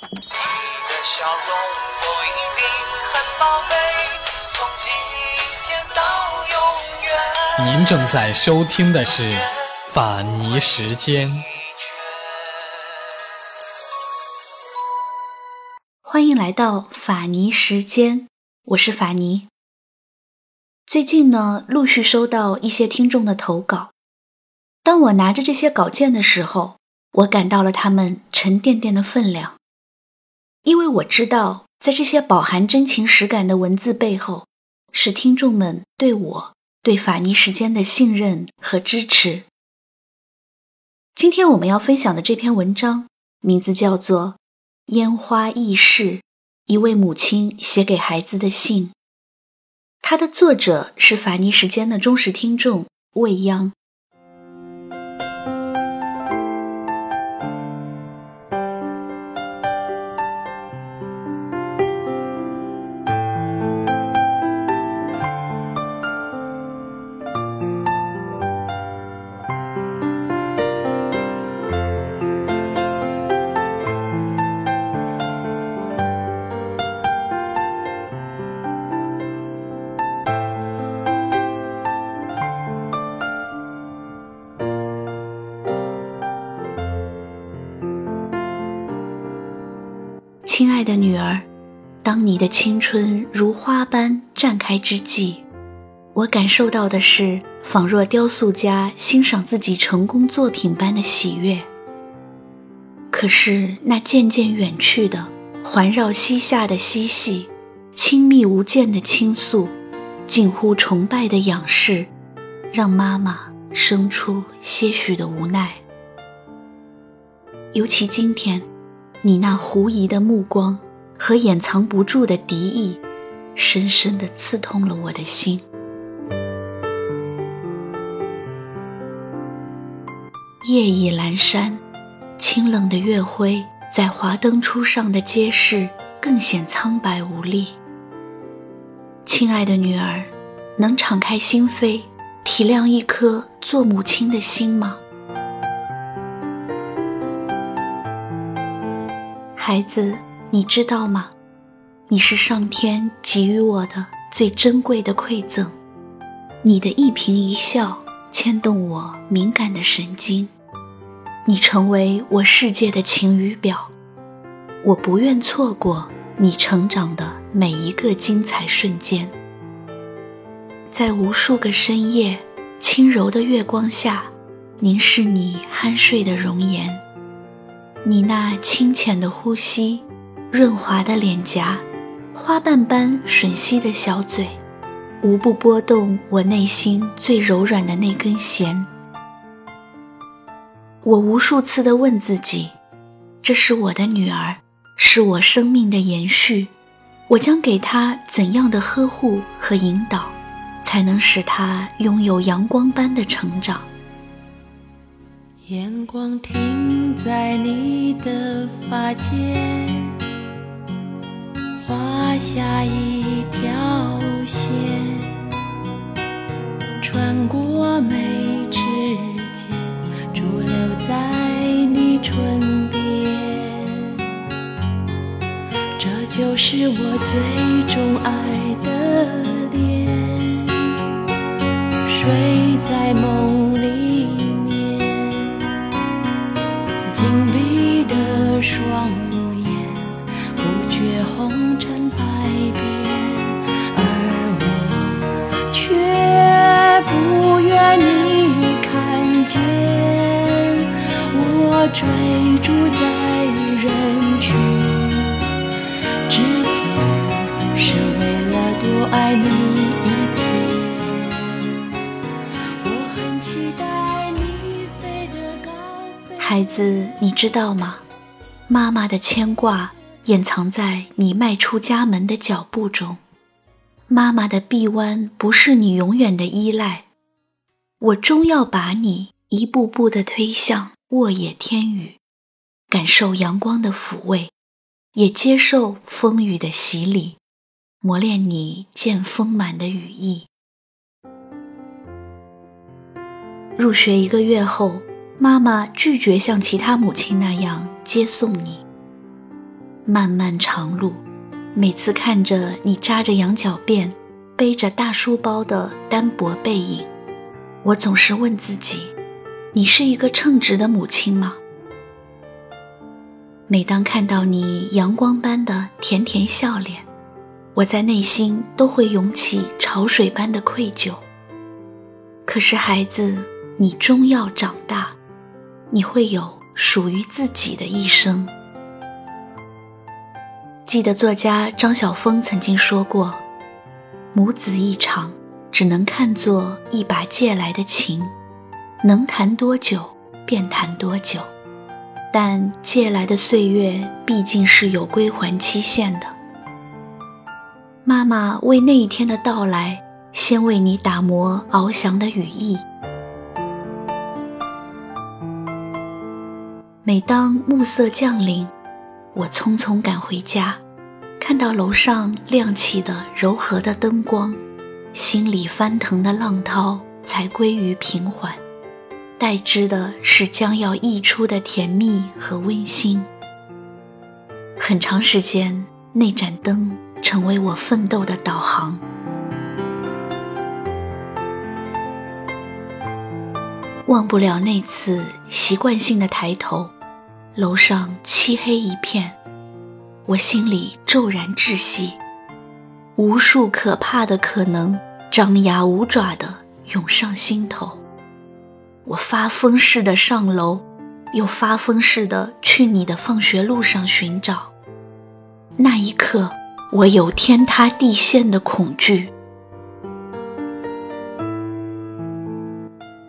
的笑容不一定很宝贝，从今天到永远。您正在收听的是《法尼时间》。欢迎来到法尼时间，我是法尼。最近呢，陆续收到一些听众的投稿。当我拿着这些稿件的时候，我感到了他们沉甸甸的分量，因为我知道，在这些饱含真情实感的文字背后，是听众们对我、对法尼时间的信任和支持。今天我们要分享的这篇文章，名字叫做《烟花易逝》，一位母亲写给孩子的信。它的作者是法尼时间的忠实听众未央。亲爱的女儿，当你的青春如花般绽开之际，我感受到的是仿若雕塑家欣赏自己成功作品般的喜悦。可是那渐渐远去的环绕膝下的嬉戏，亲密无间的倾诉，近乎崇拜的仰视，让妈妈生出些许的无奈。尤其今天。你那狐疑的目光和掩藏不住的敌意，深深地刺痛了我的心。夜已阑珊，清冷的月辉在华灯初上的街市更显苍白无力。亲爱的女儿，能敞开心扉，体谅一颗做母亲的心吗？孩子，你知道吗？你是上天给予我的最珍贵的馈赠。你的一颦一笑牵动我敏感的神经，你成为我世界的晴雨表。我不愿错过你成长的每一个精彩瞬间。在无数个深夜，轻柔的月光下，凝视你酣睡的容颜。你那清浅的呼吸，润滑的脸颊，花瓣般吮吸的小嘴，无不拨动我内心最柔软的那根弦。我无数次地问自己：这是我的女儿，是我生命的延续，我将给她怎样的呵护和引导，才能使她拥有阳光般的成长？眼光停在你的发间，画下一条线，穿过眉之间，驻留在你唇边。这就是我最钟爱的脸，睡在梦看见。我追逐在人群之间，是为了多爱你一天。我很期待你飞得高。孩子，你知道吗？妈妈的牵挂掩藏在你迈出家门的脚步中，妈妈的臂弯不是你永远的依赖。我终要把你一步步的推向沃野天宇，感受阳光的抚慰，也接受风雨的洗礼，磨练你渐丰满的羽翼。入学一个月后。妈妈拒绝像其他母亲那样接送你。漫漫长路，每次看着你扎着羊角辫、背着大书包的单薄背影，我总是问自己：你是一个称职的母亲吗？每当看到你阳光般的甜甜笑脸，我在内心都会涌起潮水般的愧疚。可是孩子，你终要长大，你会有属于自己的一生。记得作家张晓峰曾经说过：“母子一场，只能看作一把借来的情，能谈多久便谈多久。”但借来的岁月毕竟是有归还期限的。妈妈为那一天的到来，先为你打磨翱翔的羽翼。每当暮色降临，我匆匆赶回家，看到楼上亮起的柔和的灯光，心里翻腾的浪涛才归于平缓。代之的是将要溢出的甜蜜和温馨。很长时间，那盏灯成为我奋斗的导航。忘不了那次习惯性的抬头，楼上漆黑一片，我心里骤然窒息，无数可怕的可能张牙舞爪的涌上心头。我发疯似的上楼，又发疯似的去你的放学路上寻找。那一刻，我有天塌地陷的恐惧。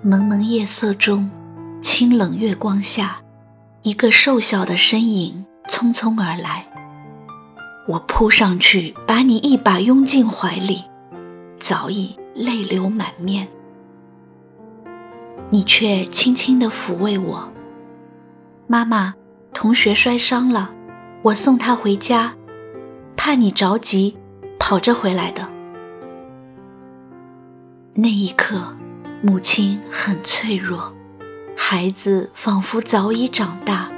蒙蒙夜色中，清冷月光下，一个瘦小的身影匆匆而来。我扑上去，把你一把拥进怀里，早已泪流满面。你却轻轻地抚慰我。妈妈，同学摔伤了，我送他回家，怕你着急，跑着回来的。那一刻，母亲很脆弱，孩子仿佛早已长大。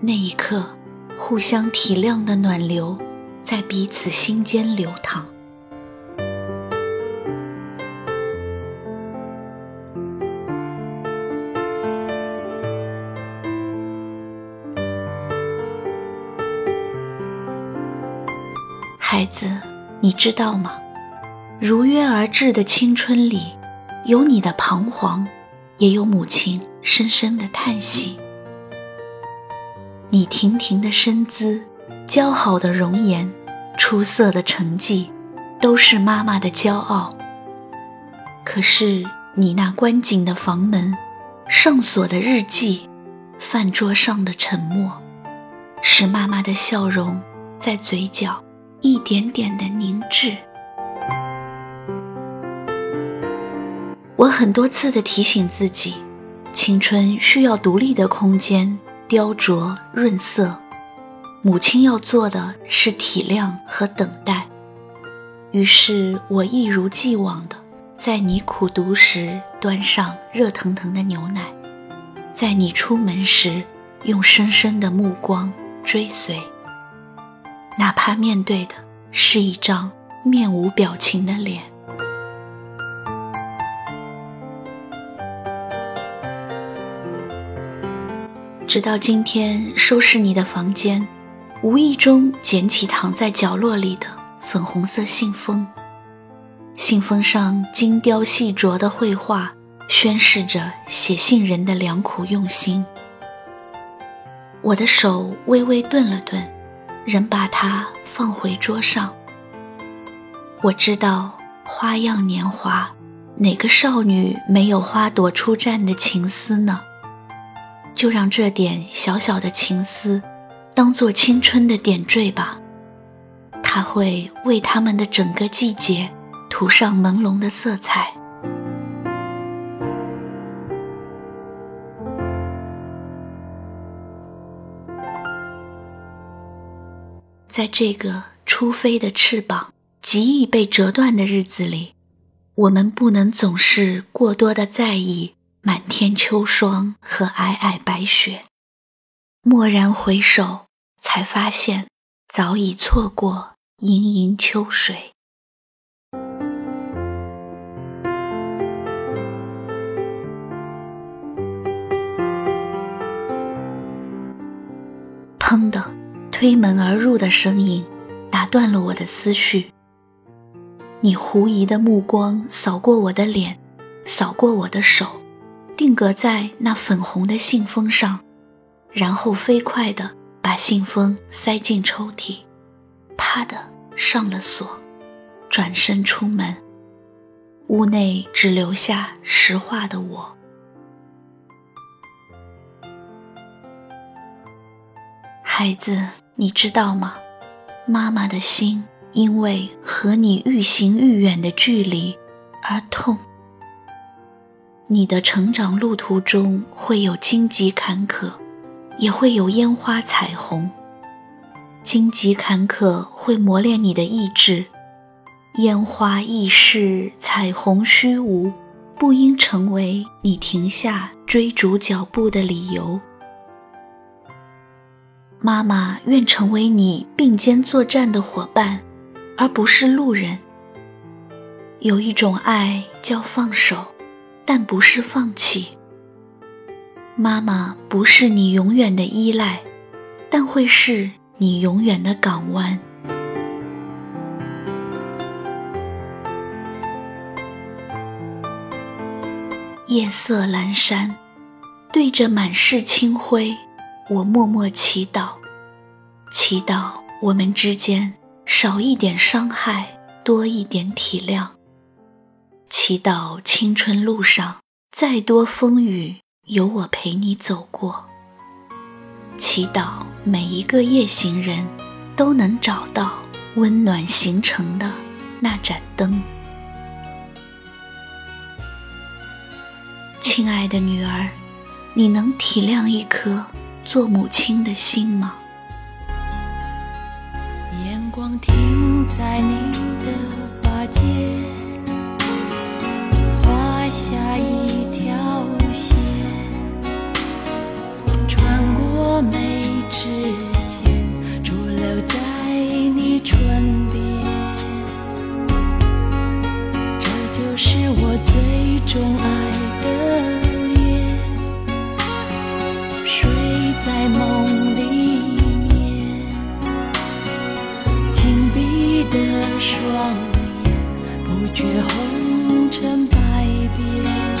那一刻，互相体谅的暖流在彼此心间流淌。孩子，你知道吗？如约而至的青春里，有你的彷徨，也有母亲深深的叹息。你亭亭的身姿，姣好的容颜，出色的成绩，都是妈妈的骄傲。可是你那关紧的房门，上锁的日记，饭桌上的沉默，使妈妈的笑容在嘴角。一点点的凝滞。我很多次的提醒自己，青春需要独立的空间，雕琢润色。母亲要做的是体谅和等待。于是我一如既往的，在你苦读时端上热腾腾的牛奶，在你出门时用深深的目光追随。哪怕面对的是一张面无表情的脸，直到今天收拾你的房间，无意中捡起躺在角落里的粉红色信封，信封上精雕细琢的绘画，宣示着写信人的良苦用心。我的手微微顿了顿。仍把它放回桌上。我知道花样年华，哪个少女没有花朵初绽的情思呢？就让这点小小的情思，当做青春的点缀吧。它会为他们的整个季节涂上朦胧的色彩。在这个初飞的翅膀极易被折断的日子里，我们不能总是过多的在意满天秋霜和皑皑白雪。蓦然回首，才发现早已错过盈盈秋水。推门而入的声音打断了我的思绪。你狐疑的目光扫过我的脸，扫过我的手，定格在那粉红的信封上，然后飞快地把信封塞进抽屉，啪的上了锁，转身出门。屋内只留下石化的我。孩子，你知道吗？妈妈的心因为和你愈行愈远的距离而痛。你的成长路途中会有荆棘坎坷，也会有烟花彩虹。荆棘坎坷会磨练你的意志，烟花易逝，彩虹虚无，不应成为你停下追逐脚步的理由。妈妈愿成为你并肩作战的伙伴，而不是路人。有一种爱叫放手，但不是放弃。妈妈不是你永远的依赖，但会是你永远的港湾。夜色阑珊，对着满是清辉。我默默祈祷，祈祷我们之间少一点伤害，多一点体谅。祈祷青春路上再多风雨，有我陪你走过。祈祷每一个夜行人都能找到温暖行程的那盏灯。亲爱的女儿，你能体谅一颗？做母亲的心吗？眼光停在你的发间，画下一条线，穿过眉指间，驻留在你唇边。这就是我最钟爱不觉红尘百变，